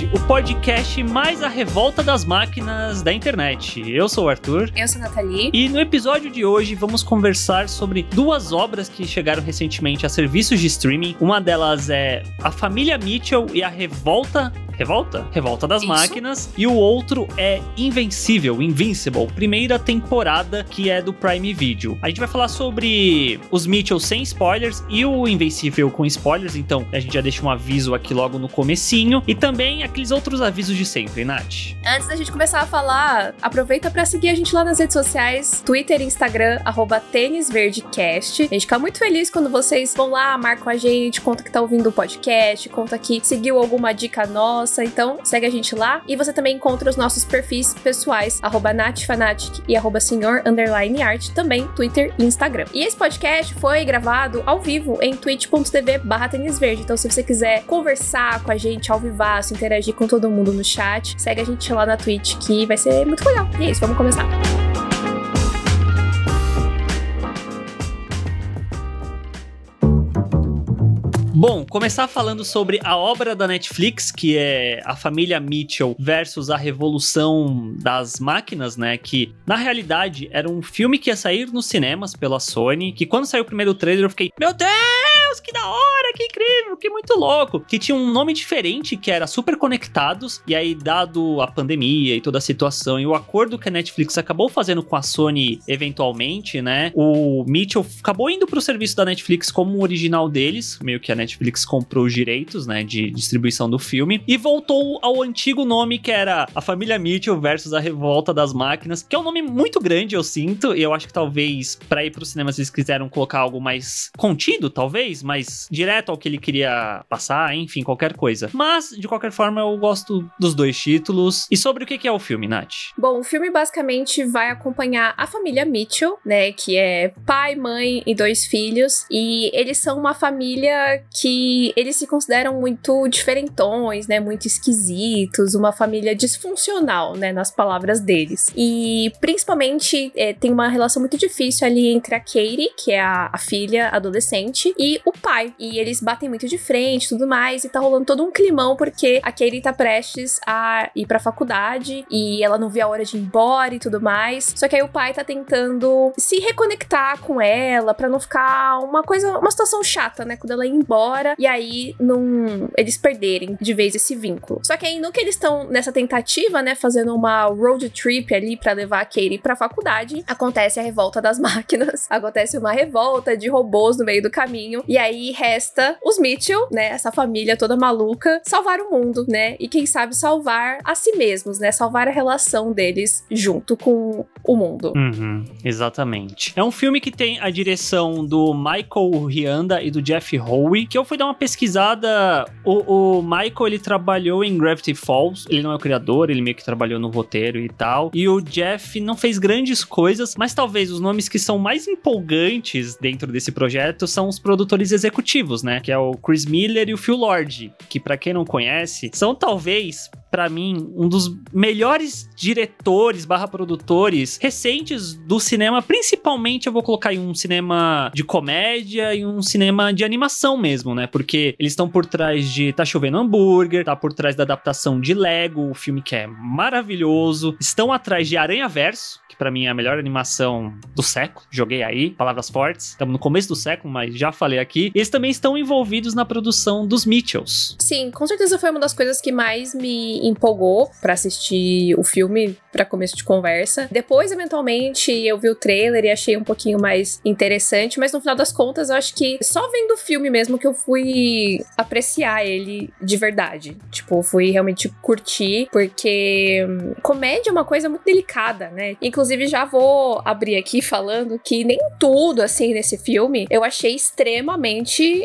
Nerd, o podcast mais a revolta das máquinas da internet. Eu sou o Arthur. Eu sou a Nathalie. E no episódio de hoje vamos conversar sobre duas obras que chegaram recentemente a serviços de streaming. Uma delas é A Família Mitchell e a Revolta Revolta? Revolta das Isso. Máquinas. E o outro é Invencível, Invincible, primeira temporada que é do Prime Video. A gente vai falar sobre os Mitchell sem spoilers e o Invencível com spoilers, então a gente já deixa um aviso aqui logo no comecinho. E também aqueles outros avisos de sempre, Nath. Antes da gente começar a falar, aproveita para seguir a gente lá nas redes sociais, Twitter Instagram, arroba tênisverdecast. A gente fica muito feliz quando vocês vão lá, marcam a gente, conta que tá ouvindo o podcast, conta que seguiu alguma dica nossa, então segue a gente lá. E você também encontra os nossos perfis pessoais, arroba natfanatic e arroba senhor art, também Twitter e Instagram. E esse podcast foi gravado ao vivo em twitch.tv barra. Então se você quiser conversar com a gente ao vivaço, interagir com todo mundo no chat, segue a gente lá na Twitch que vai ser muito legal. E é isso, vamos começar. Bom, começar falando sobre a obra da Netflix, que é a família Mitchell versus a revolução das máquinas, né? Que na realidade era um filme que ia sair nos cinemas pela Sony. Que quando saiu o primeiro trailer eu fiquei, meu Deus! Deus, que da hora, que incrível, que muito louco. Que tinha um nome diferente, que era Super Conectados. E aí, dado a pandemia e toda a situação e o acordo que a Netflix acabou fazendo com a Sony eventualmente, né? O Mitchell acabou indo pro serviço da Netflix como o original deles, meio que a Netflix comprou os direitos, né, de distribuição do filme e voltou ao antigo nome que era A Família Mitchell versus a Revolta das Máquinas, que é um nome muito grande, eu sinto, e eu acho que talvez para ir pro cinema eles quiseram colocar algo mais contido, talvez, mais direto ao que ele queria passar, enfim, qualquer coisa. Mas, de qualquer forma, eu gosto dos dois títulos. E sobre o que é o filme, Nath? Bom, o filme basicamente vai acompanhar a família Mitchell, né? Que é pai, mãe e dois filhos. E eles são uma família que eles se consideram muito diferentões, né? Muito esquisitos, uma família disfuncional, né? Nas palavras deles. E principalmente é, tem uma relação muito difícil ali entre a Katie, que é a, a filha adolescente, e o o pai. E eles batem muito de frente tudo mais. E tá rolando todo um climão porque a Katie tá prestes a ir pra faculdade e ela não vê a hora de ir embora e tudo mais. Só que aí o pai tá tentando se reconectar com ela para não ficar uma coisa, uma situação chata, né? Quando ela ir embora e aí não eles perderem de vez esse vínculo. Só que aí no que eles estão nessa tentativa, né, fazendo uma road trip ali para levar a Katie pra faculdade, acontece a revolta das máquinas. Acontece uma revolta de robôs no meio do caminho e aí resta os Mitchell, né? Essa família toda maluca, salvar o mundo, né? E quem sabe salvar a si mesmos, né? Salvar a relação deles junto com o mundo. Uhum, exatamente. É um filme que tem a direção do Michael Rianda e do Jeff Howe, que eu fui dar uma pesquisada. O, o Michael, ele trabalhou em Gravity Falls, ele não é o criador, ele meio que trabalhou no roteiro e tal. E o Jeff não fez grandes coisas, mas talvez os nomes que são mais empolgantes dentro desse projeto são os produtores executivos, né? Que é o Chris Miller e o Phil Lord, que para quem não conhece, são talvez para mim, um dos melhores diretores barra produtores recentes do cinema. Principalmente eu vou colocar em um cinema de comédia e um cinema de animação mesmo, né? Porque eles estão por trás de Tá Chovendo Hambúrguer, tá por trás da adaptação de Lego, o filme que é maravilhoso. Estão atrás de Aranha Verso, que para mim é a melhor animação do século. Joguei aí, palavras fortes. Estamos no começo do século, mas já falei aqui. Eles também estão envolvidos na produção dos Mitchells. Sim, com certeza foi uma das coisas que mais me empolgou para assistir o filme para começo de conversa. Depois, eventualmente, eu vi o trailer e achei um pouquinho mais interessante, mas no final das contas, eu acho que só vendo o filme mesmo que eu fui apreciar ele de verdade. Tipo, fui realmente curtir, porque hum, comédia é uma coisa muito delicada, né? Inclusive, já vou abrir aqui falando que nem tudo, assim, nesse filme eu achei extremamente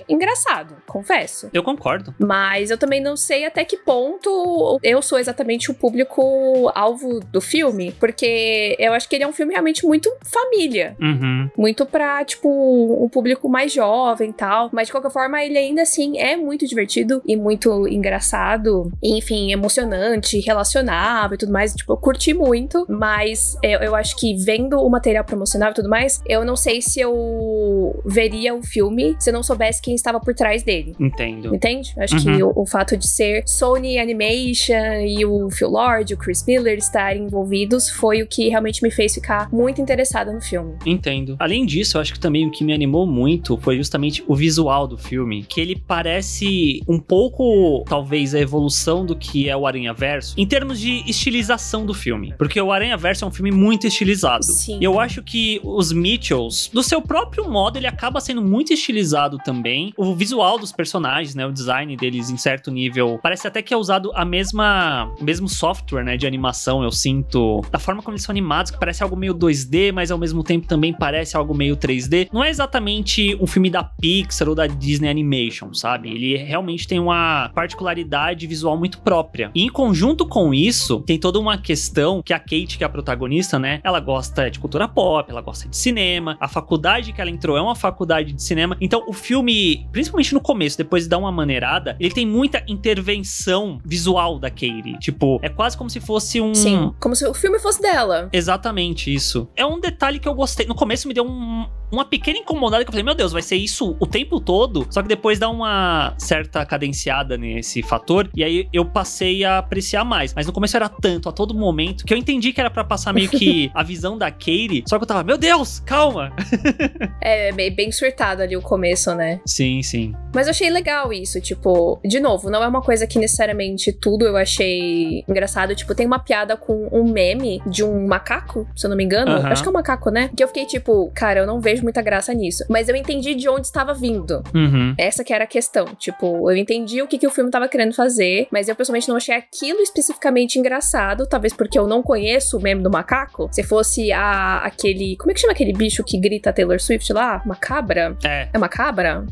engraçado, confesso. Eu concordo. Mas eu também não sei até que ponto eu sou exatamente o público-alvo do filme, porque eu acho que ele é um filme realmente muito família. Uhum. Muito pra, tipo, um público mais jovem e tal. Mas de qualquer forma, ele ainda assim é muito divertido e muito engraçado. E, enfim, emocionante, relacionável e tudo mais. Tipo, eu curti muito, mas eu, eu acho que vendo o material promocional e tudo mais, eu não sei se eu veria o filme se eu não soubesse quem estava por trás dele. Entendo. Entende? Acho Uhum. que o, o fato de ser Sony Animation e o Phil Lord, o Chris Miller estarem envolvidos foi o que realmente me fez ficar muito interessada no filme. Entendo. Além disso, eu acho que também o que me animou muito foi justamente o visual do filme, que ele parece um pouco, talvez, a evolução do que é o Aranha Verso, em termos de estilização do filme. Porque o Aranha Verso é um filme muito estilizado. Sim. E eu acho que os Mitchells, do seu próprio modo, ele acaba sendo muito estilizado também. O visual dos personagens, né, o design deles em certo nível, parece até que é usado a mesma, o mesmo software, né, de animação, eu sinto. Da forma como eles são animados, que parece algo meio 2D, mas ao mesmo tempo também parece algo meio 3D. Não é exatamente um filme da Pixar ou da Disney Animation, sabe? Ele realmente tem uma particularidade visual muito própria. E em conjunto com isso, tem toda uma questão que a Kate, que é a protagonista, né, ela gosta de cultura pop, ela gosta de cinema. A faculdade que ela entrou é uma faculdade de cinema. Então, o filme, principalmente no começo, depois de dar uma maneirada, ele tem muita intervenção visual da Katie. Tipo, é quase como se fosse um Sim, como se o filme fosse dela. Exatamente isso. É um detalhe que eu gostei. No começo me deu um- uma pequena incomodada que eu falei, meu Deus, vai ser isso o tempo todo? Só que depois dá uma certa cadenciada nesse fator e aí eu passei a apreciar mais. Mas no começo era tanto, a todo momento, que eu entendi que era pra passar meio que a visão da Katie, só que eu tava, meu Deus, calma. É bem, bem surtado ali o começo, né? Sim, sim. Mas eu achei legal isso, tipo, de novo, não é uma coisa que necessariamente tudo eu achei engraçado. Tipo, tem uma piada com um meme de um macaco, se eu não me engano. Aham. Acho que é um macaco, né? Que eu fiquei tipo, cara, eu não vejo muita graça nisso. Mas eu entendi de onde estava vindo. Uhum. Essa que era a questão. Tipo, eu entendi o que, que o filme tava querendo fazer, mas eu pessoalmente não achei aquilo especificamente engraçado. Talvez porque eu não conheço o meme do macaco. Se fosse a aquele. Como é que chama aquele bicho que grita Taylor Swift lá? Uma cabra? É. É uma cabra?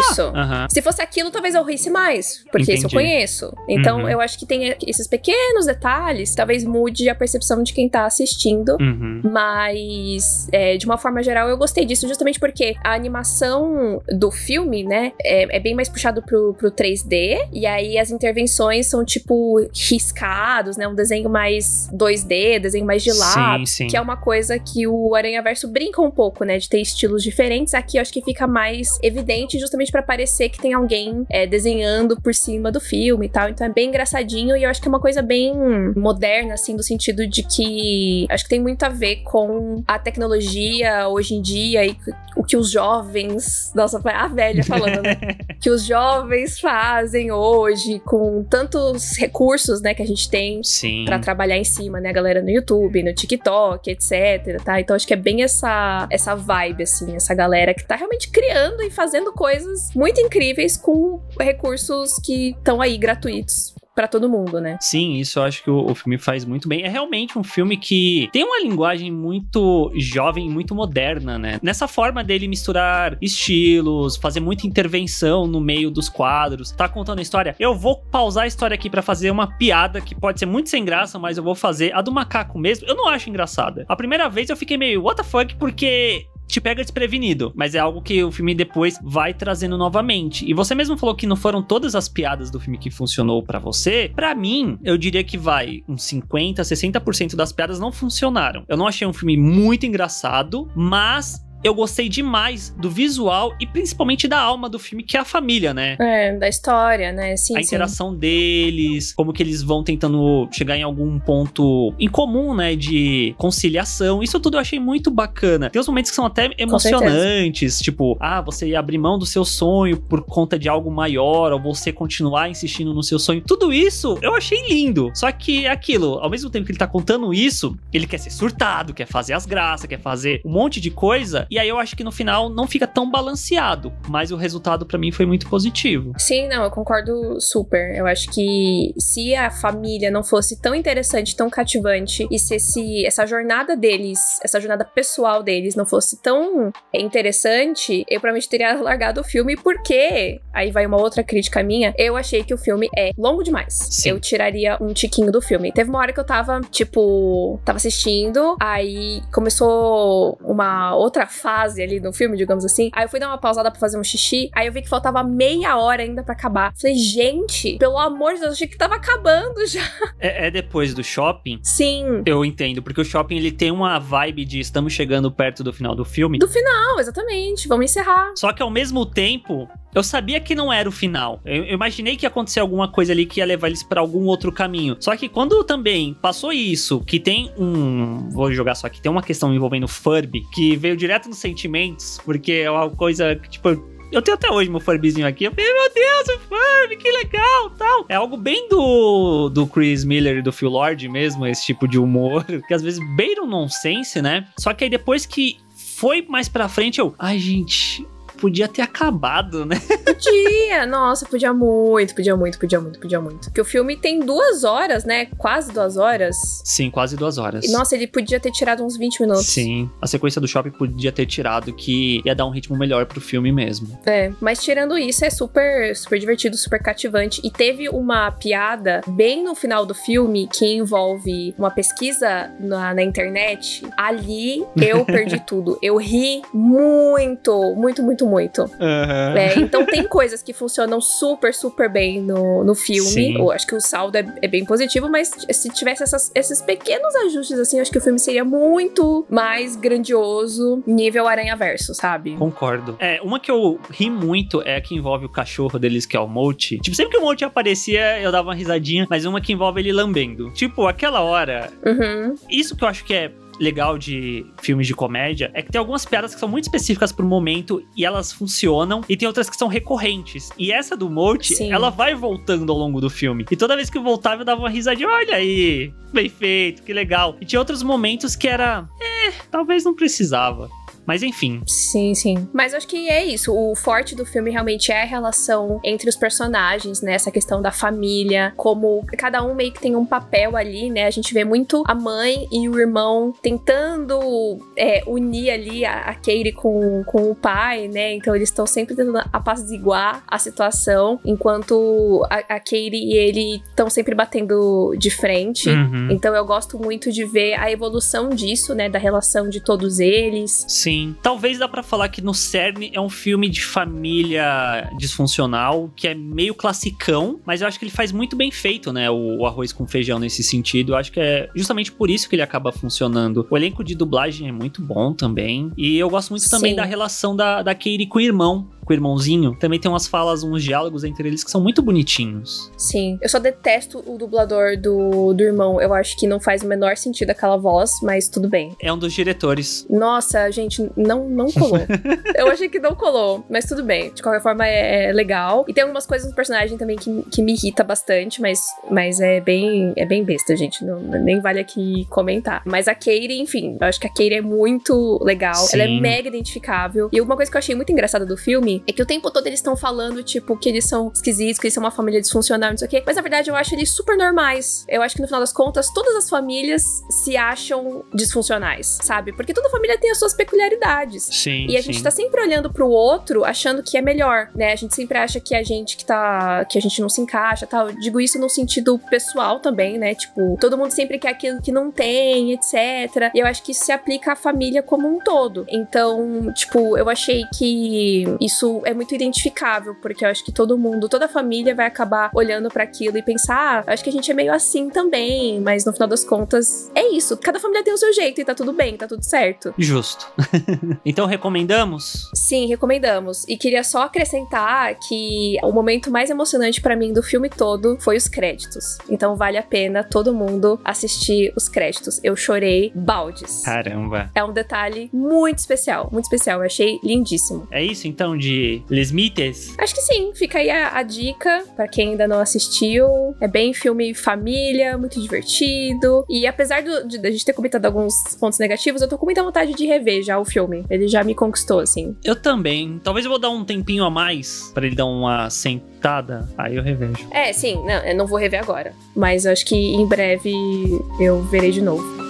Isso. Se fosse aquilo, talvez eu risse mais, porque esse eu Entendi. conheço. Então, Uhum. eu acho que tem esses pequenos detalhes, talvez mude a percepção de quem tá assistindo. Uhum. Mas, é, de uma forma geral, eu gostei disso justamente porque a animação do filme, né, é, é bem mais puxado pro, pro 3D. E aí as intervenções são, tipo, riscados, né? Um desenho mais 2D, desenho mais de lado. Sim, sim. Que é uma coisa que o Aranha Verso brinca um pouco, né? De ter estilos diferentes. Aqui eu acho que fica mais evidente, justamente pra parecer que tem alguém é, desenhando por cima do filme e tal. Então é bem engraçadinho e eu acho que é uma coisa bem moderna, assim, do sentido de que acho que tem muito a ver com a tecnologia hoje em dia e o que os jovens. Nossa, a velha falando, né? que os jovens fazem hoje com tantos recursos, né, que a gente tem. Pra trabalhar em cima, né? A galera no YouTube, no TikTok, etc, tá? Então acho que é bem essa essa vibe assim, essa galera que tá realmente criando e fazendo coisas muito incríveis com recursos que estão aí gratuitos pra todo mundo, né? Sim, isso eu acho que o, o filme faz muito bem. É realmente um filme que tem uma linguagem muito jovem, muito moderna, né? Nessa forma dele misturar estilos, fazer muita intervenção no meio dos quadros, tá contando a história. Eu vou pausar a história aqui pra fazer uma piada que pode ser muito sem graça, mas eu vou fazer. A do macaco mesmo, eu não acho engraçada. A primeira vez eu fiquei meio, what the fuck, porque te pega desprevenido, mas é algo que o filme depois vai trazendo novamente. E você mesmo falou que não foram todas as piadas do filme que funcionou pra você. Pra mim, eu diria que vai uns 50, 60% das piadas não funcionaram. Eu não achei um filme muito engraçado, mas eu gostei demais do visual e principalmente da alma do filme, que é a família, né? É, da história, né? Sim, a sim. interação deles, como que eles vão tentando chegar em algum ponto em comum, né, de conciliação. Isso tudo eu achei muito bacana. Tem uns momentos que são até emocionantes, tipo, ah, você abrir mão do seu sonho por conta de algo maior, ou você continuar insistindo no seu sonho. Tudo isso eu achei lindo. Só que é aquilo, ao mesmo tempo que ele tá contando isso, ele quer ser surtado, quer fazer as graças, quer fazer um monte de coisa, e aí eu acho que no final não fica tão balanceado, mas o resultado pra mim foi muito positivo. Sim, não, eu concordo super. Eu acho que se a família não fosse tão interessante, tão cativante, e se esse, essa jornada deles, essa jornada pessoal deles não fosse tão interessante, eu provavelmente teria largado o filme, porque, aí vai uma outra crítica minha, eu achei que o filme é longo demais. Sim. Eu tiraria um tiquinho do filme. Teve uma hora que eu tava, tipo, tava assistindo, aí começou uma outra fase ali no filme, digamos assim. Aí eu fui dar uma pausada pra fazer um xixi, aí eu vi que faltava meia hora ainda para acabar. Falei, gente, pelo amor de Deus, achei que tava acabando já. É, é, depois do shopping? Sim. Eu entendo, porque o shopping ele tem uma vibe de estamos chegando perto do final do filme. Do final, exatamente. Vamos encerrar. Só que ao mesmo tempo, eu sabia que não era o final. Eu, imaginei que ia acontecer alguma coisa ali que ia levar eles para algum outro caminho. Só que quando também passou isso, que tem um. Vou jogar só aqui, tem uma questão envolvendo Furby, que veio direto nos sentimentos, porque é uma coisa que, tipo, eu tenho até hoje meu Furbyzinho aqui. Eu falei, meu Deus, o Furby, que legal, tal. É algo bem do, do Chris Miller e do Phil Lord mesmo, esse tipo de humor. Que às vezes beira um nonsense, né? Só que aí depois que foi mais pra frente, eu... Ai, gente, podia ter acabado, né? Podia, nossa, podia muito, podia muito, podia muito, podia muito. Porque o filme tem duas horas, né? Quase duas horas. Sim, quase duas horas. E, nossa, ele podia ter tirado uns 20 minutos. Sim, a sequência do shopping podia ter tirado, que ia dar um ritmo melhor pro filme mesmo. É, mas tirando isso, é super, super divertido, super cativante. E teve uma piada bem no final do filme que envolve uma pesquisa na, na internet. Ali eu perdi tudo. Eu ri muito, muito, muito, muito. Uhum. É, então tem coisas que funcionam super, super bem no, no filme. Eu acho que o saldo é, é, bem positivo, mas se tivesse essas, esses pequenos ajustes, assim, eu acho que o filme seria muito mais grandioso, nível Aranha-Verso, sabe? Concordo. É, uma que eu ri muito é a que envolve o cachorro deles, que é o Mochi. Tipo, sempre que o Mochi aparecia, eu dava uma risadinha, mas uma que envolve ele lambendo. Tipo, aquela hora. Uhum. Isso que eu acho que é legal de filmes de comédia é que tem algumas piadas que são muito específicas pro momento e elas funcionam, e tem outras que são recorrentes. E essa do Mote, ela vai voltando ao longo do filme. E toda vez que eu voltava, eu dava uma risadinha, olha aí, bem feito, que legal. E tinha outros momentos que era, é, talvez não precisava. Mas enfim. Sim, sim. Mas acho que é isso. O forte do filme realmente é a relação entre os personagens, né? Essa questão da família, como cada um meio que tem um papel ali, né? A gente vê muito a mãe e o irmão tentando é, unir ali a, a Katie com, com o pai, né? Então eles estão sempre tentando apaziguar a situação, enquanto a, a Katie e ele estão sempre batendo de frente. Uhum. Então eu gosto muito de ver a evolução disso, né? Da relação de todos eles. Sim. Talvez dá para falar que no cerne é um filme de família disfuncional, que é meio classicão, mas eu acho que ele faz muito bem feito, né? O, o arroz com feijão nesse sentido. Eu acho que é justamente por isso que ele acaba funcionando. O elenco de dublagem é muito bom também. E eu gosto muito também Sim. da relação da, da Katie com o irmão com o irmãozinho, também tem umas falas, uns diálogos entre eles que são muito bonitinhos. Sim. Eu só detesto o dublador do, do irmão. Eu acho que não faz o menor sentido aquela voz, mas tudo bem. É um dos diretores. Nossa, gente, não, não colou. eu achei que não colou, mas tudo bem. De qualquer forma, é, é, legal. E tem algumas coisas no personagem também que, que me irrita bastante, mas, mas é bem é bem besta, gente. Não, nem vale aqui comentar. Mas a Katie, enfim, eu acho que a Katie é muito legal. Sim. Ela é mega identificável. E uma coisa que eu achei muito engraçada do filme é que o tempo todo eles estão falando, tipo, que eles são esquisitos, que eles são uma família disfuncional, não sei o quê. Mas na verdade eu acho eles super normais. Eu acho que no final das contas, todas as famílias se acham disfuncionais, sabe? Porque toda família tem as suas peculiaridades. Sim. E a gente tá sempre olhando pro outro, achando que é melhor, né? A gente sempre acha que a gente que tá. que a gente não se encaixa tal. Eu digo isso no sentido pessoal também, né? Tipo, todo mundo sempre quer aquilo que não tem, etc. E eu acho que isso se aplica à família como um todo. Então, tipo, eu achei que isso é muito identificável, porque eu acho que todo mundo, toda a família vai acabar olhando para aquilo e pensar, ah, acho que a gente é meio assim também, mas no final das contas é isso. Cada família tem o seu jeito e tá tudo bem, tá tudo certo. Justo. então recomendamos? Sim, recomendamos. E queria só acrescentar que o momento mais emocionante para mim do filme todo foi os créditos. Então vale a pena todo mundo assistir os créditos. Eu chorei baldes. Caramba. É um detalhe muito especial, muito especial. Eu achei lindíssimo. É isso então de Les Mites? Acho que sim. Fica aí a, a dica para quem ainda não assistiu. É bem filme família, muito divertido. E apesar do, de, de a gente ter comentado alguns pontos negativos, eu tô com muita vontade de rever já o filme. Ele já me conquistou, assim. Eu também. Talvez eu vou dar um tempinho a mais para ele dar uma sentada. Aí eu revejo. É, sim. Não, eu não vou rever agora. Mas acho que em breve eu verei de novo.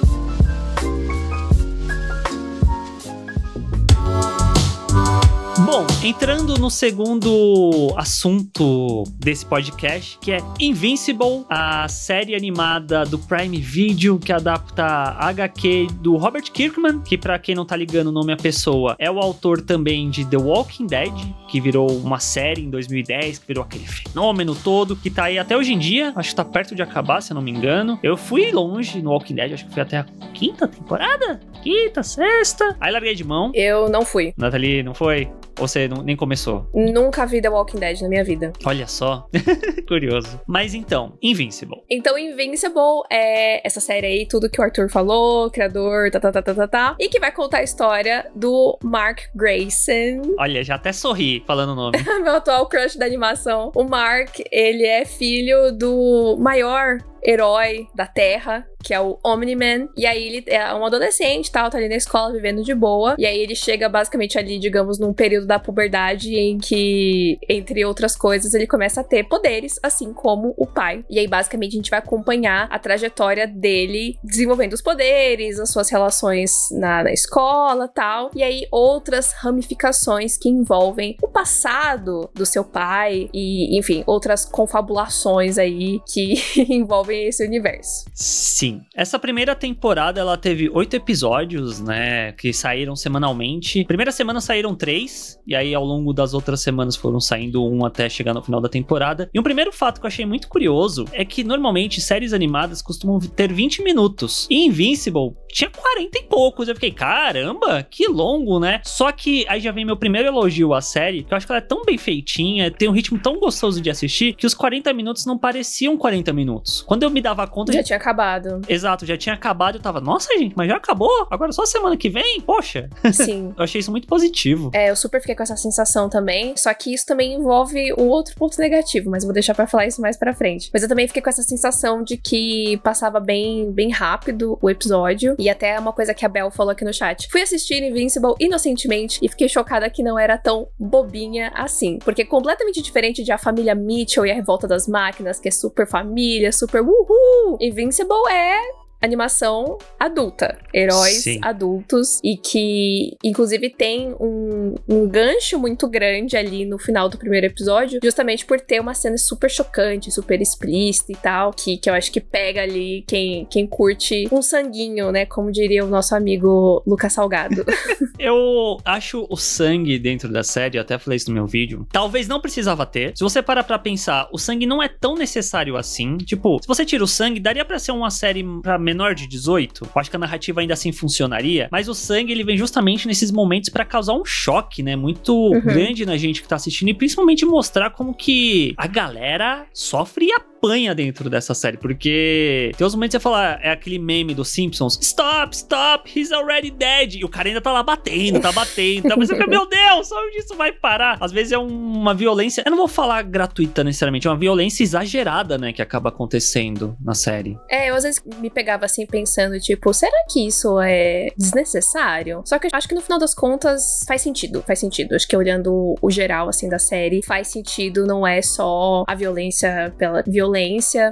Entrando no segundo assunto desse podcast, que é Invincible, a série animada do Prime Video que adapta a HQ do Robert Kirkman, que para quem não tá ligando o nome a pessoa, é o autor também de The Walking Dead, que virou uma série em 2010, que virou aquele fenômeno todo, que tá aí até hoje em dia, acho que tá perto de acabar, se eu não me engano. Eu fui longe no Walking Dead, acho que fui até a quinta temporada, quinta, sexta. Aí larguei de mão. Eu não fui. Nathalie, não foi? Ou você não, nem começou? Nunca vi The Walking Dead na minha vida. Olha só. Curioso. Mas então, Invincible. Então, Invincible é essa série aí, tudo que o Arthur falou, criador, tá, tá, tá, tá, tá, tá. E que vai contar a história do Mark Grayson. Olha, já até sorri falando o nome. Meu atual crush da animação. O Mark, ele é filho do maior herói da Terra, que é o Omni-Man. E aí ele é um adolescente, tal, tá ali na escola vivendo de boa. E aí ele chega basicamente ali, digamos, num período da puberdade em que, entre outras coisas, ele começa a ter poderes, assim como o pai. E aí basicamente a gente vai acompanhar a trajetória dele desenvolvendo os poderes, as suas relações na, na escola, tal. E aí outras ramificações que envolvem o passado do seu pai e, enfim, outras confabulações aí que envolvem esse universo. Sim. Essa primeira temporada ela teve oito episódios, né? Que saíram semanalmente. Primeira semana saíram três, e aí ao longo das outras semanas foram saindo um até chegar no final da temporada. E um primeiro fato que eu achei muito curioso é que normalmente séries animadas costumam ter 20 minutos. E Invincible tinha 40 e poucos. Eu fiquei, caramba, que longo, né? Só que aí já vem meu primeiro elogio à série, que eu acho que ela é tão bem feitinha, tem um ritmo tão gostoso de assistir, que os 40 minutos não pareciam 40 minutos. Quando eu me dava conta. Já tinha acabado. Exato, já tinha acabado. Eu tava, nossa, gente, mas já acabou? Agora só semana que vem? Poxa. Sim. eu achei isso muito positivo. É, eu super fiquei com essa sensação também. Só que isso também envolve um outro ponto negativo, mas eu vou deixar pra falar isso mais pra frente. Mas eu também fiquei com essa sensação de que passava bem, bem rápido o episódio. E até uma coisa que a Bel falou aqui no chat. Fui assistir Invincible inocentemente e fiquei chocada que não era tão bobinha assim. Porque completamente diferente de A Família Mitchell e A Revolta das Máquinas, que é super família, super uhul. Invincible é animação adulta, heróis Sim. adultos e que inclusive tem um, um gancho muito grande ali no final do primeiro episódio, justamente por ter uma cena super chocante, super explícita e tal, que, que eu acho que pega ali quem, quem curte um sanguinho, né, como diria o nosso amigo Lucas Salgado. Eu acho o sangue dentro da série, eu até falei isso no meu vídeo, talvez não precisava ter. Se você parar pra pensar, o sangue não é tão necessário assim. Tipo, se você tira o sangue, daria pra ser uma série pra menor de 18. Eu acho que a narrativa ainda assim funcionaria. Mas o sangue, ele vem justamente nesses momentos pra causar um choque, né? Muito grande na gente que tá assistindo. E principalmente mostrar como que a galera sofre e apanha dentro dessa série. Porque tem uns momentos que você fala, é aquele meme dos Simpsons: Stop, stop, he's already dead. E o cara ainda tá lá batendo, tá batendo. Tá, mas você fica, meu Deus, onde isso vai parar? Às vezes é uma violência. Eu não vou falar gratuita necessariamente, é uma violência exagerada, né? Que acaba acontecendo na série. É, eu às vezes me pegava assim pensando, tipo, será que isso é desnecessário? Só que eu acho que no final das contas faz sentido, faz sentido. Acho que olhando o geral, assim, da série, faz sentido, não é só a violência pela violência.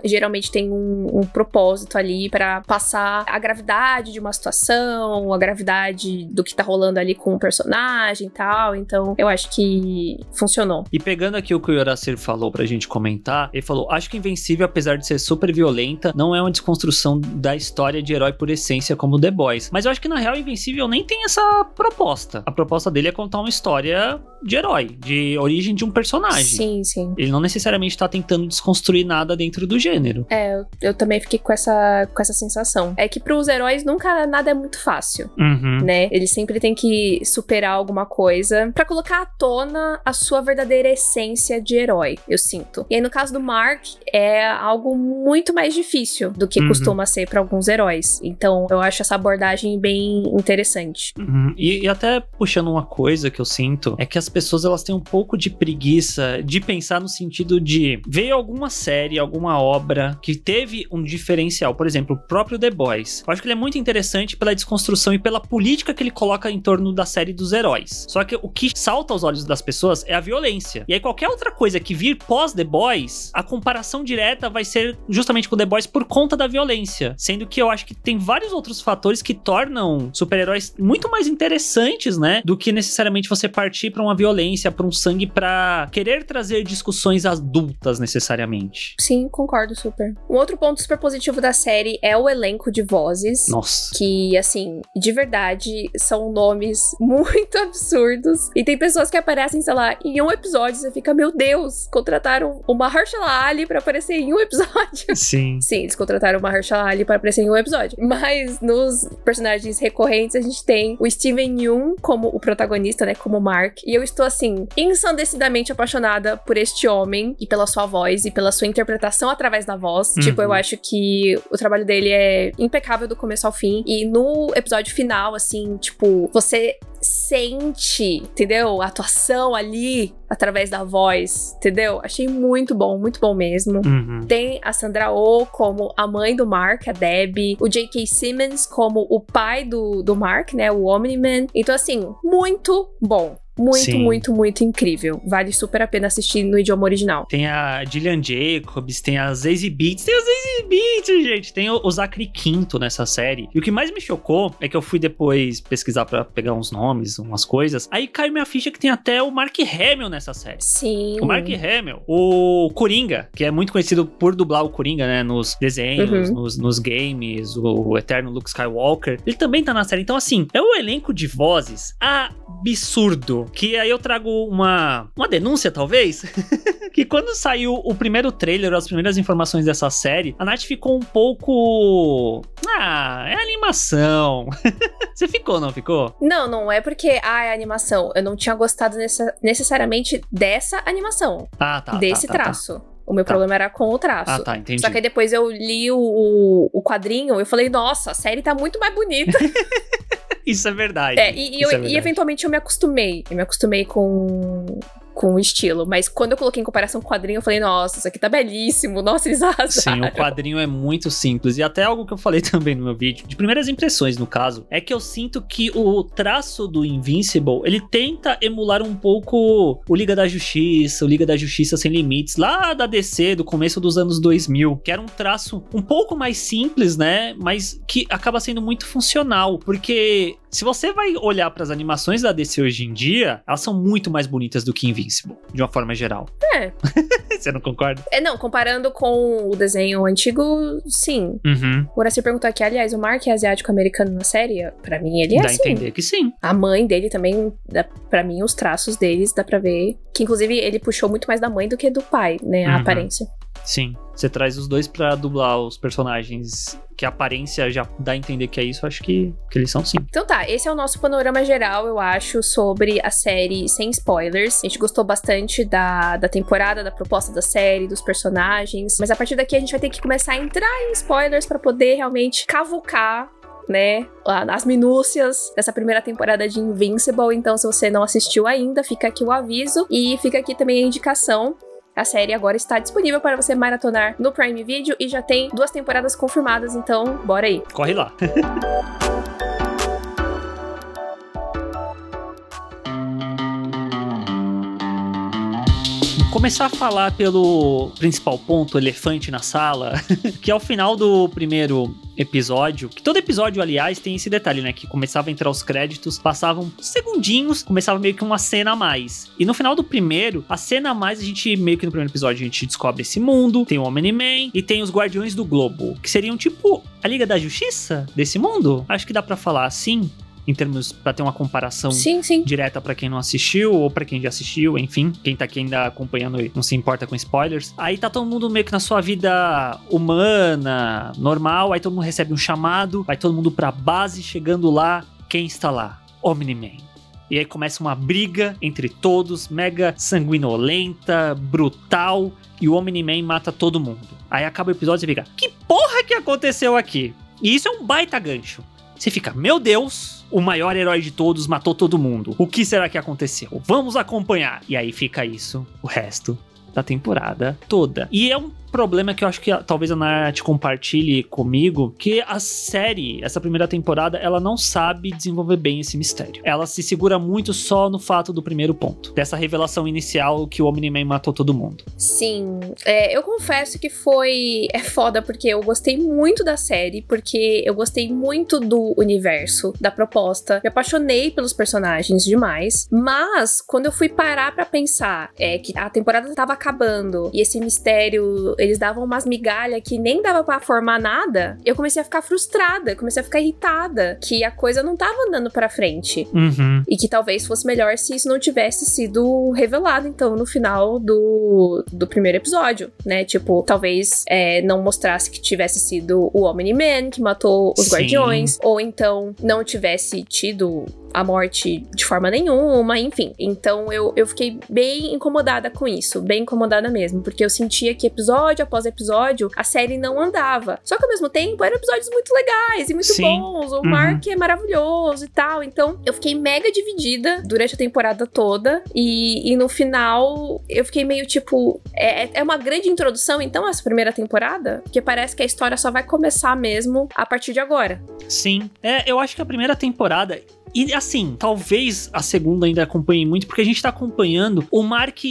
Geralmente tem um, um propósito ali pra passar a gravidade de uma situação, a gravidade do que tá rolando ali com o personagem e tal. Então, eu acho que funcionou. E pegando aqui o que o Yoracir falou pra gente comentar, ele falou: Acho que Invencível, apesar de ser super violenta, não é uma desconstrução da história de herói por essência como The Boys. Mas eu acho que na real, Invencível nem tem essa proposta. A proposta dele é contar uma história de herói, de origem de um personagem. Sim, sim. Ele não necessariamente tá tentando desconstruir nada dentro do gênero. É, eu, também fiquei com essa, com essa sensação. É que pros heróis nunca nada é muito fácil. Uhum. né? Ele sempre tem que superar alguma coisa pra colocar à tona a sua verdadeira essência de herói, eu sinto. E aí no caso do Mark é algo muito mais difícil do que Uhum. costuma ser pra alguns heróis. Então eu acho essa abordagem bem interessante. Uhum. E, e até puxando uma coisa que eu sinto é que as pessoas elas têm um pouco de preguiça de pensar no sentido de veio alguma série, alguma obra que teve um diferencial. Por exemplo, o próprio The Boys. Eu acho que ele é muito interessante pela desconstrução e pela política que ele coloca em torno da série dos heróis. Só que o que salta aos olhos das pessoas é a violência. E aí qualquer outra coisa que vir pós The Boys, a comparação direta vai ser justamente com The Boys por conta da violência. Sendo que eu acho que tem vários outros fatores que tornam super-heróis muito mais interessantes, né? Do que necessariamente você partir para uma violência, para um sangue, para querer trazer discussões adultas necessariamente. Sim, concordo super. Um outro ponto super positivo da série é o elenco de vozes. Nossa. Que, assim, de verdade, são nomes muito absurdos. E tem pessoas que aparecem, sei lá, em um episódio, você fica, meu Deus, contrataram uma Mahershala Ali pra aparecer em um episódio. Sim. Sim, eles contrataram uma Mahershala Ali para aparecer em um episódio. Mas nos personagens recorrentes, a gente tem o Steven Yeun como o protagonista, né, como Mark. E eu estou, assim, ensandecidamente apaixonada por este homem e pela sua voz e pela sua interpretação através da voz. Uhum. Tipo, eu acho que o trabalho dele é impecável do começo ao fim. E no episódio final, assim, tipo, você sente, entendeu? A atuação ali através da voz, entendeu? Achei muito bom, muito bom mesmo. Uhum. Tem a Sandra Oh como a mãe do Mark, a Debbie. O J.K. Simmons como o pai do, do Mark, né? O Omni-Man. Então, assim, muito bom. Muito, Sim. muito, muito incrível. Vale super a pena assistir no idioma original. Tem a Gillian Jacobs, tem a Zazie Beats, tem a Zazie Beats, gente. Tem o, o Zachary Quinto nessa série. E o que mais me chocou é que eu fui depois pesquisar pra pegar uns nomes, umas coisas. Aí caiu minha ficha que tem até o Mark Hamill nessa série. Sim. O Mark Hamill, o Coringa, que é muito conhecido por dublar o Coringa, né? Nos desenhos, Uhum. nos, nos games, o, o eterno Luke Skywalker. Ele também tá na série. Então, assim, é um elenco de vozes absurdo. Que aí eu trago uma, uma denúncia, talvez. que quando saiu o primeiro trailer, as primeiras informações dessa série, a Nath ficou um pouco. Ah, é animação. Você ficou, não ficou? Não, não é porque, ah, é animação. Eu não tinha gostado nessa- necessariamente dessa animação, Ah, tá. desse tá, tá, tá. O meu Tá. problema era com o traço. Ah, tá, entendi. Só que aí depois eu li o, o, o quadrinho e eu falei, nossa, a série tá muito mais bonita. Isso é verdade. é, e, e eu- é e verdade. eventualmente eu me acostumei. Eu me acostumei com, com o estilo. Mas quando eu coloquei em comparação com o quadrinho, eu falei, nossa, isso aqui tá belíssimo. Nossa, eles Sim, arrasaram. o quadrinho é muito simples. E até algo que eu falei também no meu vídeo, de primeiras impressões, no caso, é que eu sinto que o traço do Invincible, ele tenta emular um pouco o Liga da Justiça, o Liga da Justiça Sem Limites, lá da DC, do começo dos anos 2000, que era um traço um pouco mais simples, né? Mas que acaba sendo muito funcional, porque se você vai olhar para as animações da DC hoje em dia, elas são muito mais bonitas do que Invincible, de uma forma geral. É. você não concorda? É, não, comparando com o desenho antigo, sim. Uhum. O Horácio perguntou aqui, aliás, o Mark é asiático-americano na série? Pra mim, ele é Dá a assim. entender que sim. A mãe dele também, pra mim, os traços deles, dá pra ver. Que, inclusive, ele puxou muito mais da mãe do que do pai, né? A Uhum. aparência. Sim, você traz os dois pra dublar os personagens que a aparência já dá a entender que é isso, acho que, que eles são sim. Então tá, esse é o nosso panorama geral, eu acho, sobre a série sem spoilers. A gente gostou bastante da, da temporada, da proposta da série, dos personagens. Mas a partir daqui a gente vai ter que começar a entrar em spoilers pra poder realmente cavucar né, as minúcias dessa primeira temporada de Invincible. Então, se você não assistiu ainda, fica aqui o aviso e fica aqui também a indicação. A série agora está disponível para você maratonar no Prime Video e já tem duas temporadas confirmadas, então bora aí. Corre lá. Começar a falar pelo principal ponto, elefante na sala, que é o final do primeiro episódio. Que todo episódio, aliás, tem esse detalhe, né? Que começava a entrar os créditos, passavam segundinhos, começava meio que uma cena a mais. E no final do primeiro, a cena a mais, a gente meio que no primeiro episódio a gente descobre esse mundo, tem o Omni-Man e tem os Guardiões do Globo, que seriam tipo a Liga da Justiça desse mundo? Acho que dá pra falar assim, em termos pra ter uma comparação Sim, sim. direta pra quem não assistiu ou pra quem já assistiu, enfim, quem tá aqui ainda acompanhando e não se importa com spoilers. Aí tá todo mundo meio que na sua vida humana, normal, aí todo mundo recebe um chamado, vai todo mundo pra base, chegando lá, quem está lá? Omni-Man. E aí começa uma briga entre todos, mega sanguinolenta, brutal, e o Omni-Man mata todo mundo. Aí acaba o episódio e fica, que porra que aconteceu aqui? E isso é um baita gancho. Você fica, meu Deus, o maior herói de todos matou todo mundo. O que será que aconteceu? Vamos acompanhar. E aí fica isso, o resto da temporada toda. E é um problema que eu acho que talvez a Nath compartilhe comigo, que a série, essa primeira temporada, ela não sabe desenvolver bem esse mistério. Ela se segura muito só no fato do primeiro ponto, dessa revelação inicial que o Omni-Man matou todo mundo. Sim, é, eu confesso que foi é foda porque eu gostei muito da série, porque eu gostei muito do universo, da proposta, me apaixonei pelos personagens demais, mas quando eu fui parar para pensar é que a temporada tava acabando e esse mistério, eles davam umas migalhas que nem dava para formar nada, eu comecei a ficar frustrada, comecei a ficar irritada que a coisa não tava andando para frente. Uhum. E que talvez fosse melhor se isso não tivesse sido revelado, então, no final do, do primeiro episódio, né? Tipo, talvez é, não mostrasse que tivesse sido o Omni-Man que matou os Sim. Guardiões, ou então não tivesse tido a morte de forma nenhuma, enfim. Então eu, eu fiquei bem incomodada com isso, bem incomodada mesmo, porque eu sentia que episódio após episódio a série não andava. Só que ao mesmo tempo eram episódios muito legais e muito Sim. bons, o Uhum. Mark é maravilhoso e tal. Então eu fiquei mega dividida durante a temporada toda e, e no final eu fiquei meio tipo. É, é uma grande introdução então essa primeira temporada? Porque parece que a história só vai começar mesmo a partir de agora. Sim. É, eu acho que a primeira temporada. E assim, talvez a segunda ainda acompanhe muito, porque a gente tá acompanhando o Mark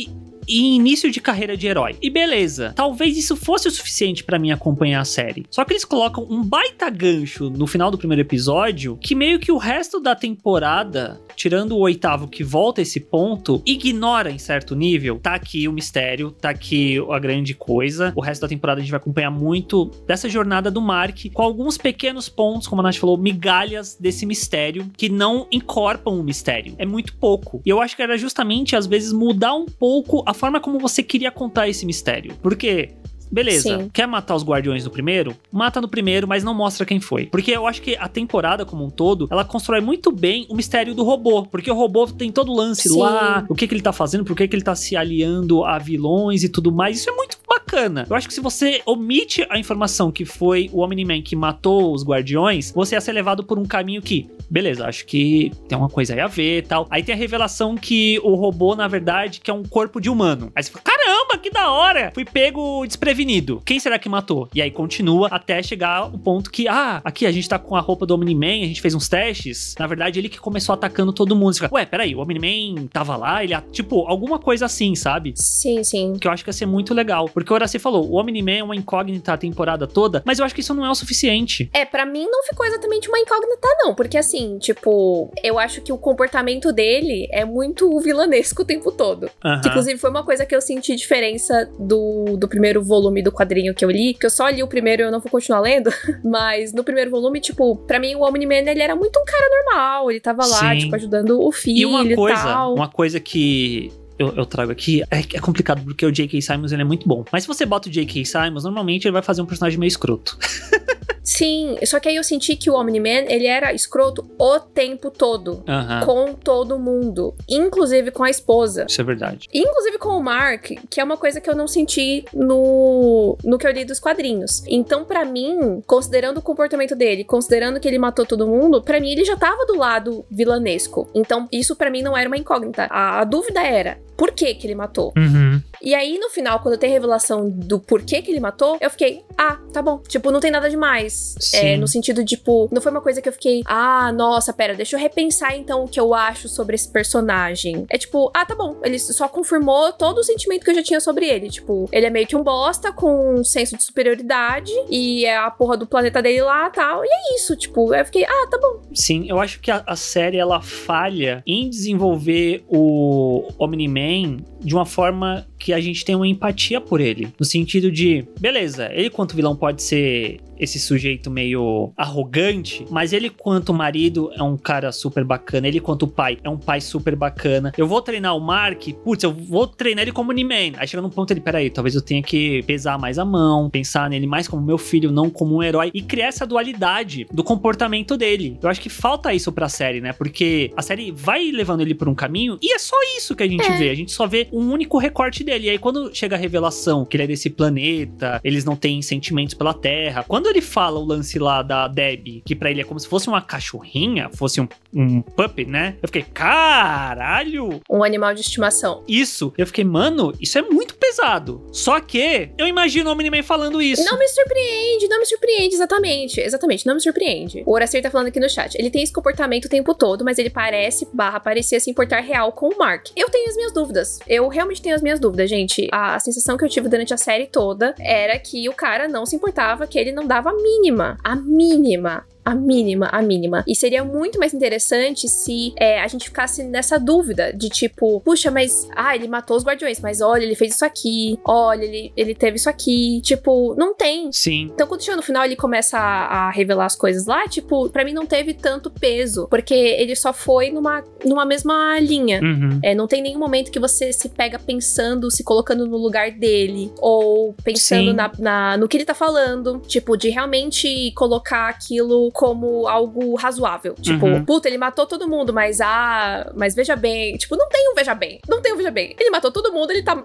em início de carreira de herói. E beleza, talvez isso fosse o suficiente pra mim acompanhar a série. Só que eles colocam um baita gancho no final do primeiro episódio que meio que o resto da temporada, tirando o oitavo que volta a esse ponto, ignora em certo nível. Tá aqui o mistério, tá aqui a grande coisa. O resto da temporada a gente vai acompanhar muito dessa jornada do Mark com alguns pequenos pontos, como a Nath falou, migalhas desse mistério que não encorpam o mistério. É muito pouco. E eu acho que era justamente às vezes mudar um pouco a forma como você queria contar esse mistério. Porque Beleza, Sim. quer matar os guardiões no primeiro? Mata no primeiro, mas não mostra quem foi. Porque eu acho que a temporada como um todo, ela constrói muito bem o mistério do robô. Porque o robô tem todo o lance Sim. lá, o que, que ele tá fazendo, por que, que ele tá se aliando a vilões e tudo mais. Isso é muito bacana. Eu acho que se você omite a informação que foi o Omni-Man que matou os guardiões, você ia ser levado por um caminho que, beleza, acho que tem uma coisa aí a ver e tal. Aí tem a revelação que o robô, na verdade, que é um corpo de humano. Aí você fala, caramba, que da hora! Fui pego desprevenido. Quem será que matou? E aí continua até chegar o ponto que, ah, aqui a gente tá com a roupa do Omni-Man, a gente fez uns testes. Na verdade, ele que começou atacando todo mundo. Você fica, ué, peraí, o Omni-Man tava lá, ele, tipo, alguma coisa assim, sabe? Sim, sim. que eu acho que ia ser muito legal. Porque o Horaci falou, o Omni-Man é uma incógnita a temporada toda, mas eu acho que isso não é o suficiente. É, pra mim não ficou exatamente uma incógnita, não. Porque assim, tipo, eu acho que o comportamento dele é muito vilanesco o tempo todo. Que, inclusive, foi uma coisa que eu senti diferença do, do primeiro volume do quadrinho que eu li. Que eu só li o primeiro e eu não vou continuar lendo. Mas no primeiro volume, tipo, pra mim o Omni-Man, ele era muito um cara normal. Ele tava lá, Sim. tipo, ajudando o filho E uma coisa, tal. uma coisa que eu, eu trago aqui é, é complicado porque o J.K. Simons ele é muito bom. Mas se você bota o J.K. Simons, normalmente ele vai fazer um personagem meio escroto. Sim, só que aí eu senti que o Omni-Man, ele era escroto o tempo todo. Com todo mundo. Inclusive com a esposa. Isso é verdade. Inclusive com o Mark, que é uma coisa que eu não senti no, no que eu li dos quadrinhos. Então, pra mim, considerando o comportamento dele, considerando que ele matou todo mundo, pra mim ele já tava do lado vilanesco. Então, isso pra mim não era uma incógnita. A, a dúvida era por que que ele matou. Uhum. E aí, no final, quando tem revelação do porquê que ele matou, eu fiquei, ah, tá bom. Tipo, não tem nada demais. Sim. É, no sentido, tipo, não foi uma coisa que eu fiquei, ah, nossa, pera, deixa eu repensar então o que eu acho sobre esse personagem. É tipo, ah, tá bom. Ele só confirmou todo o sentimento que eu já tinha sobre ele. Tipo, ele é meio que um bosta com um senso de superioridade e é a porra do planeta dele lá tal. E é isso, tipo, eu fiquei, ah, tá bom. Sim, eu acho que a, a série ela falha em desenvolver o Omni-Man de uma forma que a gente tem uma empatia por ele. No sentido de, beleza, ele quanto vilão pode ser esse sujeito meio arrogante, mas ele quanto marido é um cara super bacana, ele quanto pai é um pai super bacana. Eu vou treinar o Mark, putz, eu vou treinar ele como Omni-Man. Aí chega num ponto ele, peraí, talvez eu tenha que pesar mais a mão, pensar nele mais como meu filho, não como um herói, e criar essa dualidade do comportamento dele. Eu acho que falta isso pra série, né? Porque a série vai levando ele por um caminho e é só isso que a gente É. vê. A gente só vê um único recorte dele. E aí, quando chega a revelação que ele é desse planeta, eles não têm sentimentos pela Terra. Quando ele fala o lance lá da Debbie, que pra ele é como se fosse uma cachorrinha, fosse um, um puppy, né? Eu fiquei, caralho! Um animal de estimação. Isso, eu fiquei, mano, isso é muito pesado. Só que eu imagino o Omni-Man falando isso. Não me surpreende, não me surpreende, exatamente. Exatamente, não me surpreende. O Horacer tá falando aqui no chat. Ele tem esse comportamento o tempo todo, mas ele parece, barra, parecia se importar real com o Mark. Eu tenho as minhas dúvidas. Eu realmente tenho as minhas dúvidas, gente. A, a sensação que eu tive durante a série toda era que o cara não se importava, que ele não dava a mínima. A mínima a mínima, a mínima. E seria muito mais interessante se é, a gente ficasse nessa dúvida de tipo, puxa, mas ah, ele matou os guardiões, mas olha, ele fez isso aqui, olha, ele, ele teve isso aqui. Tipo, não tem. Sim. Então, quando chega no final, ele começa a, a revelar as coisas lá, tipo, para mim não teve tanto peso, porque ele só foi numa, numa mesma linha. Uhum. É, não tem nenhum momento que você se pega pensando, se colocando no lugar dele, ou pensando na, na, no que ele tá falando. Tipo, de realmente colocar aquilo como algo razoável. Tipo, Uhum. puta, ele matou todo mundo, mas ah, mas veja bem. Tipo, não tem um veja bem. Não tem um veja bem. Ele matou todo mundo, ele tá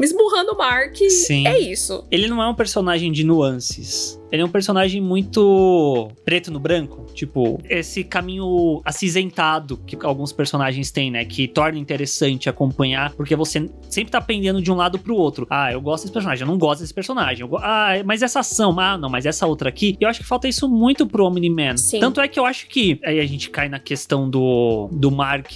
esmurrando o Mark. Sim. É isso. Ele não é um personagem de nuances. Ele é um personagem muito preto no branco. Tipo, esse caminho acinzentado que alguns personagens têm, né? Que torna interessante acompanhar, porque você sempre tá pendendo de um lado pro outro. Ah, eu gosto desse personagem, eu não gosto desse personagem. Go- ah, mas essa ação, ah, não, mas essa outra aqui. Eu acho que falta isso muito pro Omni-Man. Sim. Tanto é que eu acho que. Aí a gente cai na questão do, do Mark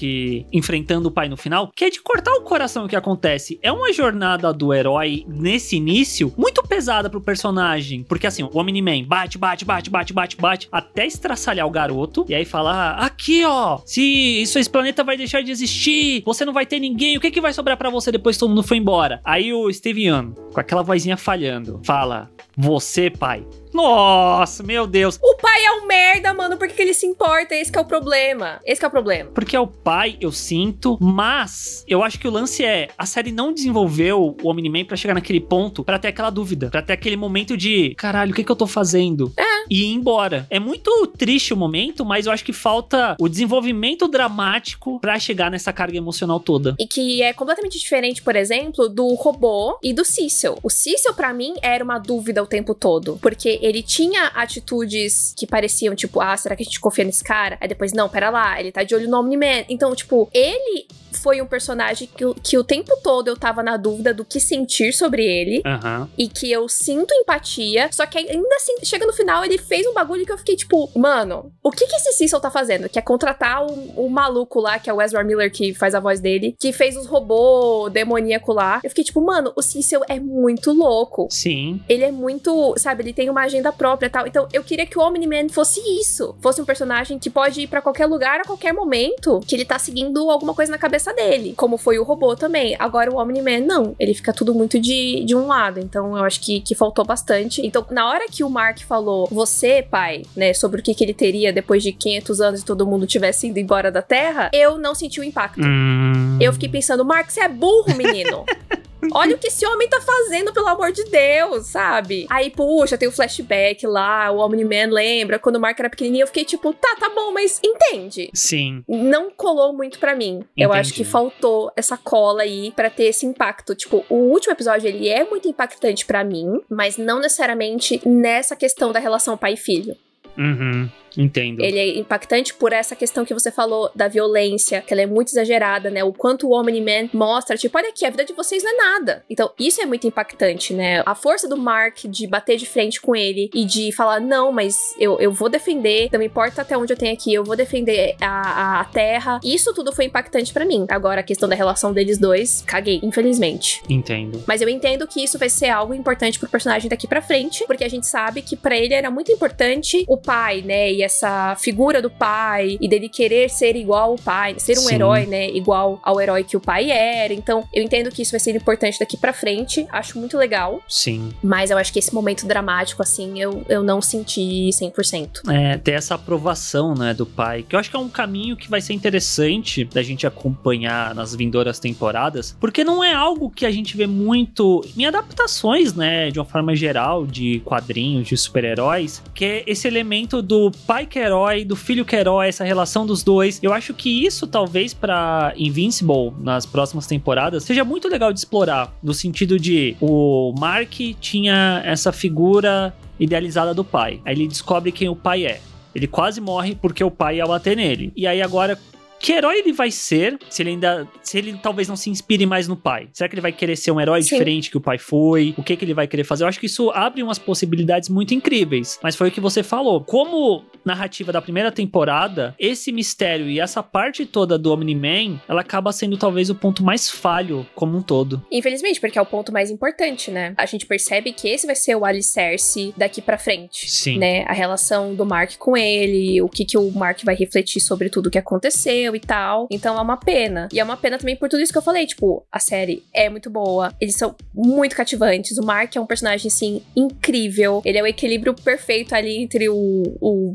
enfrentando o pai no final, que é de cortar o coração o que acontece. É uma jornada do herói nesse início muito pesada pro personagem. Porque assim, o Omni-Man bate, bate, bate, bate, bate, bate, até estraçalhar o garoto. E aí fala: "Ah, aqui ó, se isso, esse planeta vai deixar de existir, você não vai ter ninguém, o que, que vai sobrar pra você depois que todo mundo foi embora? Aí o Steve Young, com aquela vozinha falhando, fala: Você, pai. Nossa, meu Deus. O pai é um merda, mano. Por que, que ele se importa? Esse que é o problema. Esse que é o problema. Porque é o pai, eu sinto, mas eu acho que o lance é a série não desenvolveu o Omni-Man pra chegar naquele ponto pra ter aquela dúvida, pra ter aquele momento de caralho, o que que eu tô fazendo? É. E ir embora. É muito triste o momento, mas eu acho que falta o desenvolvimento dramático pra chegar nessa carga emocional toda. E que é completamente diferente, por exemplo, do robô e do Cecil. O Cecil, pra mim, era uma dúvida o tempo todo. Porque ele tinha atitudes que pareciam, tipo, ah, será que a gente confia nesse cara? Aí depois, não, pera lá, ele tá de olho no Omni-Man. Então, tipo, ele foi um personagem que, o- que o tempo todo eu tava na dúvida do que sentir sobre ele. Aham. E que eu sinto empatia, só que ainda assim, chega no final, ele fez um bagulho que eu fiquei tipo, mano, o que que esse Cecil tá fazendo? Que é contratar o, o maluco lá, que é o Ezra Miller, que faz a voz dele, que fez os robôs demoníaco lá. Eu fiquei tipo, mano, o Cecil é muito louco. Sim. Ele é muito, sabe, ele tem uma agenda própria e tal. Então, eu queria que o Omni-Man fosse isso. Fosse um personagem que pode ir pra qualquer lugar a qualquer momento, que ele tá seguindo alguma coisa na cabeça dele. Como foi o robô também. Agora, o Omni-Man, não. Ele fica tudo muito de, de um lado. Então, eu acho que, que faltou bastante. Então, na hora que o Mark falou, você, pai, né, sobre o que, que ele teria depois de 500 anos e todo mundo tivesse ido embora da Terra, eu não senti o impacto. Hum. Eu fiquei pensando, Mark, você é burro, menino. Olha o que esse homem tá fazendo, pelo amor de Deus, sabe? Aí, puxa, tem o flashback lá, o Omni-Man lembra, quando o Mark era pequenininho, eu fiquei tipo, tá, tá bom, mas entende. Sim. Não colou muito pra mim. Eu Entendi. acho que faltou essa cola aí pra ter esse impacto. Tipo, o último episódio, ele é muito impactante pra mim, mas não necessariamente nessa questão da relação pai e filho. Uhum. Entendo. Ele é impactante por essa questão que você falou da violência, que ela é muito exagerada, né? O quanto o Omni-Man mostra, tipo, olha aqui, a vida de vocês não é nada. Então, isso é muito impactante, né? A força do Mark de bater de frente com ele e de falar, não, mas eu, eu vou defender, não importa até onde eu tenho aqui, eu vou defender a, a, a Terra. Isso tudo foi impactante pra mim. Agora, a questão da relação deles dois, caguei, infelizmente. Entendo. Mas eu entendo que isso vai ser algo importante pro personagem daqui pra frente, porque a gente sabe que pra ele era muito importante o pai, né? E essa figura do pai e dele querer ser igual ao pai, ser um Sim. herói, né? Igual ao herói que o pai era. Então, eu entendo que isso vai ser importante daqui pra frente. Acho muito legal. Sim. Mas eu acho que esse momento dramático, assim, eu, eu não senti 100%. É, ter essa aprovação, né, do pai, que eu acho que é um caminho que vai ser interessante da gente acompanhar nas vindouras temporadas, porque não é algo que a gente vê muito em adaptações, né, de uma forma geral, de quadrinhos, de super-heróis, que é esse elemento do pai que é herói, do filho que é herói, essa relação dos dois. Eu acho que isso, talvez, pra Invincible, nas próximas temporadas, seja muito legal de explorar, no sentido de o Mark tinha essa figura idealizada do pai. Aí ele descobre quem o pai é. Ele quase morre porque o pai ia bater nele. E aí agora Que herói ele vai ser se ele ainda. Se ele talvez não se inspire mais no pai? Será que ele vai querer ser um herói Sim. diferente que o pai foi? O que, que ele vai querer fazer? Eu acho que isso abre umas possibilidades muito incríveis. Mas foi o que você falou. Como narrativa da primeira temporada, esse mistério e essa parte toda do Omni-Man, ela acaba sendo talvez o ponto mais falho como um todo. Infelizmente, porque é o ponto mais importante, né? A gente percebe que esse vai ser o alicerce daqui para frente. Sim. Né? A relação do Mark com ele, o que, que o Mark vai refletir sobre tudo que aconteceu e tal. Então é uma pena. E é uma pena também por tudo isso que eu falei. Tipo, a série é muito boa, eles são muito cativantes. O Mark é um personagem, assim, incrível. Ele é o equilíbrio perfeito ali entre o, o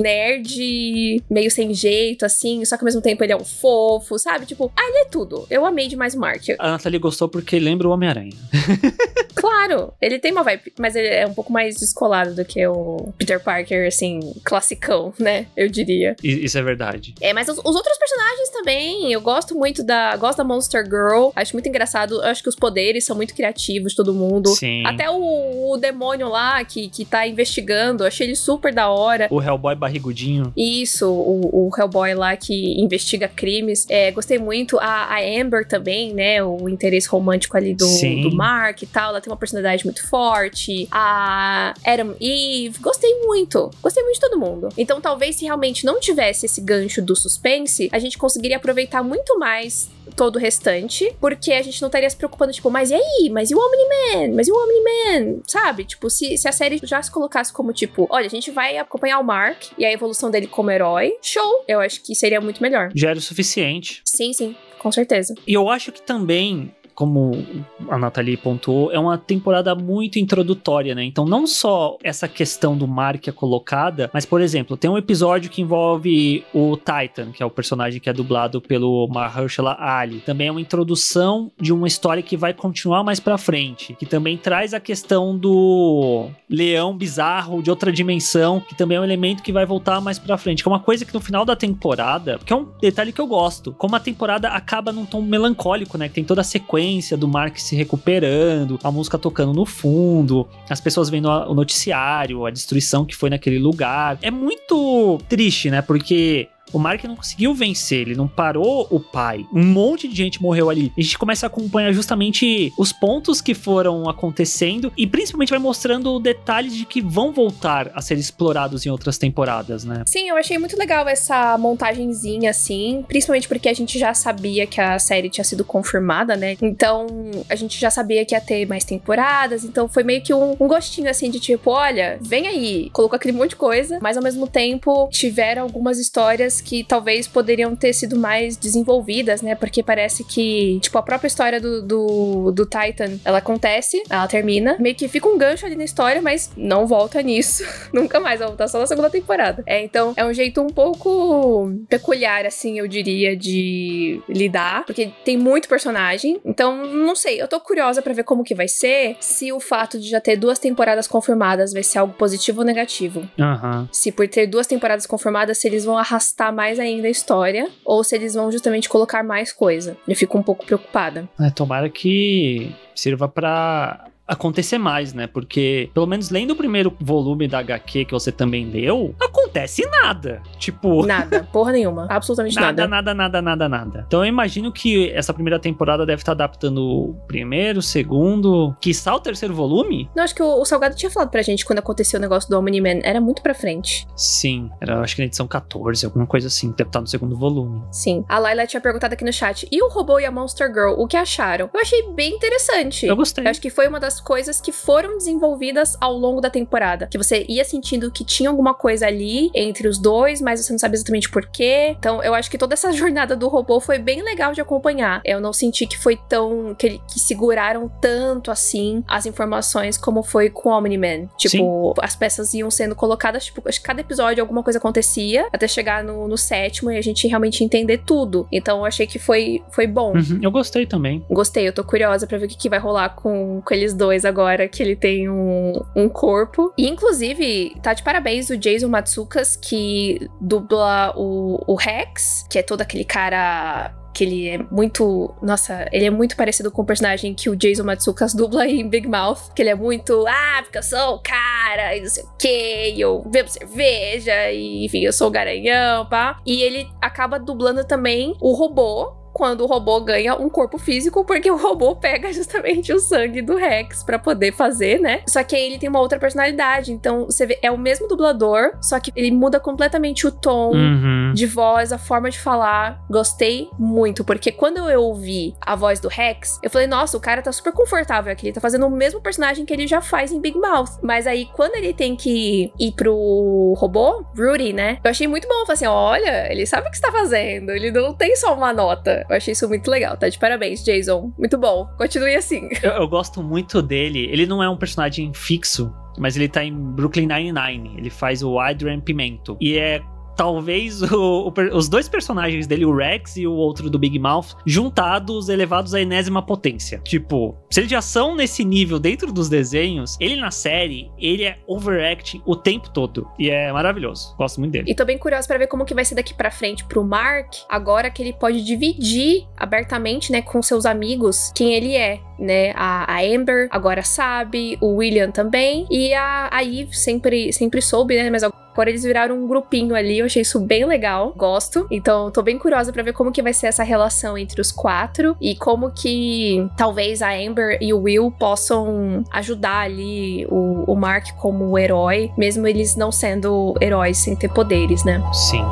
nerd meio sem jeito, assim, só que ao mesmo tempo ele é um fofo, sabe? Tipo, ah, ele é tudo. Eu amei demais o Mark. A Nathalie gostou porque lembra o Homem-Aranha. claro, ele tem uma vibe, mas ele é um pouco mais descolado do que o Peter Parker, assim, classicão, né? Eu diria. Isso é verdade. É, mas os, os outros personagens também, eu gosto muito da. Gosto da Monster Girl. Acho muito engraçado. Eu acho que os poderes são muito criativos, todo mundo. Sim. Até o, o demônio lá que, que tá investigando, achei ele super da hora. O Hellboy barrigudinho. Isso, o, o Hellboy lá que investiga crimes. É, gostei muito. A, a Amber também, né? O interesse romântico ali do, do Mark e tal. Ela tem uma personalidade muito forte. A Adam Eve. Gostei muito. Gostei muito de todo mundo. Então, talvez se realmente não tivesse esse gancho do suspense, a gente conseguiria aproveitar muito mais todo o restante, porque a gente não estaria se preocupando, tipo, mas e aí? Mas e o Omni-Man? Mas e o Omni-Man? Sabe? Tipo, se, se a série já se colocasse como, tipo, olha, a gente vai acompanhar o Mark e a evolução dele como herói, show! Eu acho que seria muito melhor. Já era o suficiente. Sim, sim, com certeza. E eu acho que também como a Nathalie pontuou, é uma temporada muito introdutória, né? Então, não só essa questão do Mark é colocada, mas, por exemplo, tem um episódio que envolve o Titan, que é o personagem que é dublado pelo Mahershala Ali. Também é uma introdução de uma história que vai continuar mais pra frente, que também traz a questão do leão bizarro de outra dimensão, que também é um elemento que vai voltar mais pra frente, que é uma coisa que no final da temporada, que é um detalhe que eu gosto, como a temporada acaba num tom melancólico, né? Que tem toda a sequência sequência do Mark se recuperando, a música tocando no fundo, as pessoas vendo o noticiário, a destruição que foi naquele lugar. É muito triste, né? Porque o Mark não conseguiu vencer, ele não parou o pai. Um monte de gente morreu ali. A gente começa a acompanhar justamente os pontos que foram acontecendo e principalmente vai mostrando detalhes de que vão voltar a ser explorados em outras temporadas, né? Sim, eu achei muito legal essa montagenzinha assim, principalmente porque a gente já sabia que a série tinha sido confirmada, né? Então, a gente já sabia que ia ter mais temporadas, então foi meio que um, um gostinho assim de tipo, olha, vem aí, colocou aquele monte de coisa, mas ao mesmo tempo tiveram algumas histórias que talvez poderiam ter sido mais desenvolvidas, né? Porque parece que, tipo, a própria história do, do, do Titan, ela acontece, ela termina, meio que fica um gancho ali na história, mas não volta nisso. Nunca mais vai voltar só na segunda temporada. É, então é um jeito um pouco peculiar, assim, eu diria, de lidar, porque tem muito personagem. Então, não sei, eu tô curiosa para ver como que vai ser, se o fato de já ter duas temporadas confirmadas vai ser algo positivo ou negativo. Uhum. Se por ter duas temporadas confirmadas, se eles vão arrastar mais ainda a história ou se eles vão justamente colocar mais coisa. Eu fico um pouco preocupada. É, tomara que sirva para acontecer mais, né? Porque, pelo menos lendo o primeiro volume da HQ que você também leu, acontece nada. Tipo. Nada, porra nenhuma. Absolutamente nada. Nada, nada, nada, nada, nada. Então eu imagino que essa primeira temporada deve estar adaptando o primeiro, o segundo, quiçá o terceiro volume? Não, acho que o, o Salgado tinha falado pra gente quando aconteceu o negócio do Omni-Man. Era muito pra frente. Sim, era acho que na edição 14, alguma coisa assim. Deve estar no segundo volume. Sim. A Laila tinha perguntado aqui no chat: e o robô e a Monster Girl, o que acharam? Eu achei bem interessante. Eu gostei. Eu acho que foi uma das coisas que foram desenvolvidas ao longo da temporada. Que você ia sentindo que tinha alguma coisa ali entre os dois, mas você não sabe exatamente porquê. Então, eu acho que toda essa jornada do robô foi bem legal de acompanhar. Eu não senti que foi tão. que, que seguraram tanto assim as informações como foi com o Omni-Man. Tipo, Sim. as peças iam sendo colocadas, tipo, acho que cada episódio alguma coisa acontecia até chegar no, no sétimo e a gente realmente entender tudo. Então, eu achei que foi, foi bom. Uhum, eu gostei também. Gostei, eu tô curiosa pra ver o que, que vai rolar com, com eles dois agora agora que ele tem um, um corpo. E, inclusive, tá de parabéns o Jason Matsukas, que dubla o, o Rex, que é todo aquele cara que ele é muito. Nossa, ele é muito parecido com o personagem que o Jason Matsukas dubla em Big Mouth. Que ele é muito. Ah, porque eu sou o cara, e não sei o quê, e eu bebo cerveja, e enfim, eu sou o garanhão, pá. E ele acaba dublando também o robô quando o robô ganha um corpo físico, porque o robô pega justamente o sangue do Rex para poder fazer, né? Só que aí ele tem uma outra personalidade. Então, você vê, é o mesmo dublador, só que ele muda completamente o tom Uhum. de voz, a forma de falar. Gostei muito, porque quando eu ouvi a voz do Rex, eu falei, nossa, o cara tá super confortável aqui. Ele tá fazendo o mesmo personagem que ele já faz em Big Mouth. Mas aí, quando ele tem que ir pro robô, Rudy, né? Eu achei muito bom. Eu falei assim: olha, ele sabe o que está fazendo. Ele não tem só uma nota. Eu achei isso muito legal, tá? De parabéns, Jason. Muito bom. Continue assim. Eu, eu gosto muito dele. Ele não é um personagem fixo, mas ele tá em Brooklyn Nine-Nine. Ele faz o Adrian Pimento. E é talvez o- o os dois personagens dele, o Rex e o outro do Big Mouth, juntados, elevados à enésima potência. Tipo, se eles já são nesse nível dentro dos desenhos, ele na série, ele é overacting o tempo todo. E é maravilhoso. Gosto muito dele. E tô bem curiosa pra ver como que vai ser daqui pra frente pro Mark, agora que ele pode dividir abertamente, né, com seus amigos quem ele é, né? A, a Amber agora sabe, o William também, e a, a Eve sempre, sempre soube, né? Mas agora eles viraram um grupinho ali, eu achei isso bem legal, gosto. Então tô bem curiosa pra ver como que vai ser essa relação entre os quatro e como que talvez a Amber e o Will possam ajudar ali o, o Mark como herói, mesmo eles não sendo heróis sem ter poderes, né? Sim.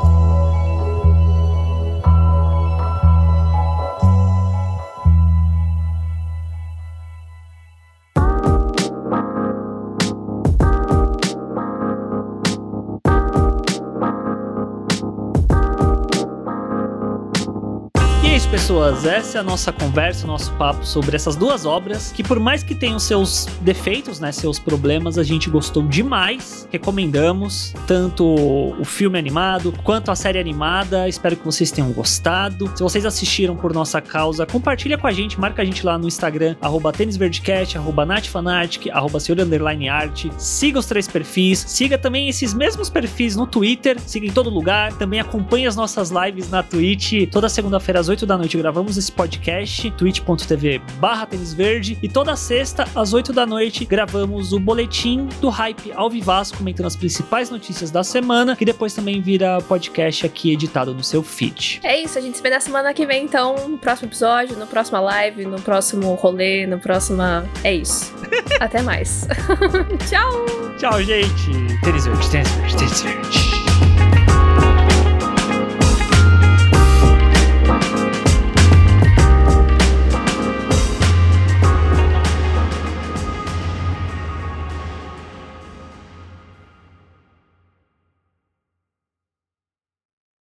Pessoas. Essa é a nossa conversa, o nosso papo sobre essas duas obras, que por mais que tenham seus defeitos, né, seus problemas, a gente gostou demais. Recomendamos tanto o filme animado quanto a série animada. Espero que vocês tenham gostado. Se vocês assistiram por nossa causa, compartilha com a gente, marca a gente lá no Instagram, arroba tênisverdecast, arroba natfanatic, arroba senhor underline art. Siga os três perfis, siga também esses mesmos perfis no Twitter, siga em todo lugar. Também acompanhe as nossas lives na Twitch. Toda segunda-feira às 8 da noite gravamos esse podcast, twitch.tv barra tênis verde. E toda sexta às 8 da noite gravamos o boletim do hype ao vivaço, comentando as principais notícias da semana, que depois também vira podcast aqui editado no seu feed. É isso, a gente se vê na semana que vem, então, no próximo episódio, no próximo live, no próximo rolê, no próximo. É isso. Até mais. Tchau! Tchau, gente! Tênis verde, tênis verde, tênis verde.